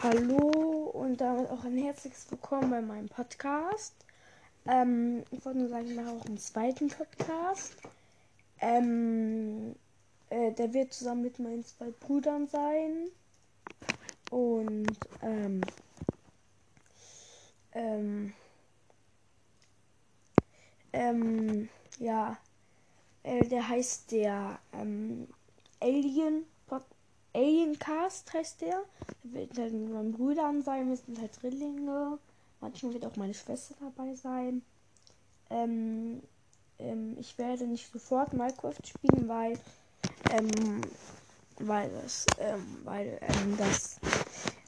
Hallo und damit auch ein herzliches Willkommen bei meinem Podcast. Ähm, ich wollte nur sagen, ich mache auch einen zweiten Podcast. Ähm, äh, der wird zusammen mit meinen zwei Brüdern sein. Und ähm, ähm, ähm, ja, äh, der heißt der ähm, Alien Aliencast heißt der. Der wird mit meinen Brüdern sein. Wir sind halt Drillinge. Manchmal wird auch meine Schwester dabei sein. Ähm, ähm, ich werde nicht sofort Minecraft spielen, weil, ähm, weil das, ähm, weil, ähm, das,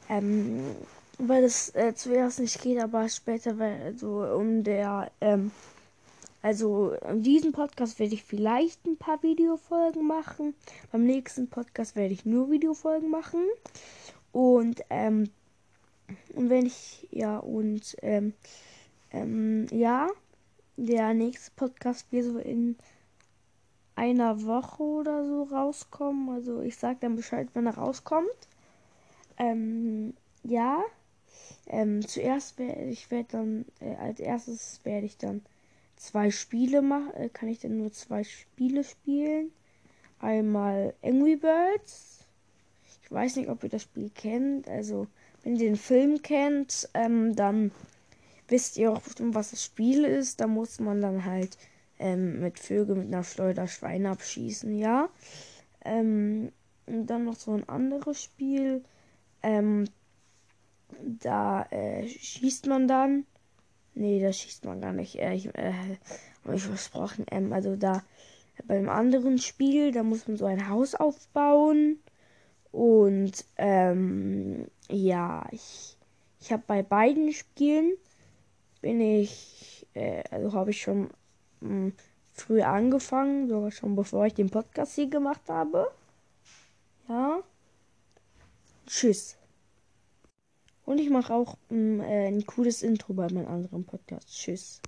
ähm, weil das äh, zuerst nicht geht, aber später, weil, so um der, ähm, also in diesem Podcast werde ich vielleicht ein paar Videofolgen machen. Beim nächsten Podcast werde ich nur Videofolgen machen. Und ähm, und wenn ich ja und ähm, ähm, ja, der nächste Podcast wird so in einer Woche oder so rauskommen. Also ich sage dann Bescheid, wenn er rauskommt. Ähm, ja. Ähm, zuerst werde ich werde dann äh, als erstes werde ich dann zwei Spiele machen, äh, kann ich dann nur zwei Spiele spielen. Einmal Angry Birds. Ich weiß nicht, ob ihr das Spiel kennt. Also, wenn ihr den Film kennt, ähm, dann wisst ihr auch was das Spiel ist. Da muss man dann halt ähm, mit Vögeln mit einer Schleuder Schweine abschießen, ja. Ähm, und dann noch so ein anderes Spiel. Ähm, da äh, schießt man dann Nee, das schießt man gar nicht. Äh, ich äh, habe ich versprochen. Ähm, also da beim anderen Spiel, da muss man so ein Haus aufbauen. Und ähm, ja, ich, ich habe bei beiden Spielen bin ich, äh, also habe ich schon mh, hm, früh angefangen, sogar schon bevor ich den Podcast hier gemacht habe. Ja. Tschüss. Und ich mache auch ein, äh, ein cooles Intro bei meinem anderen Podcast. Tschüss.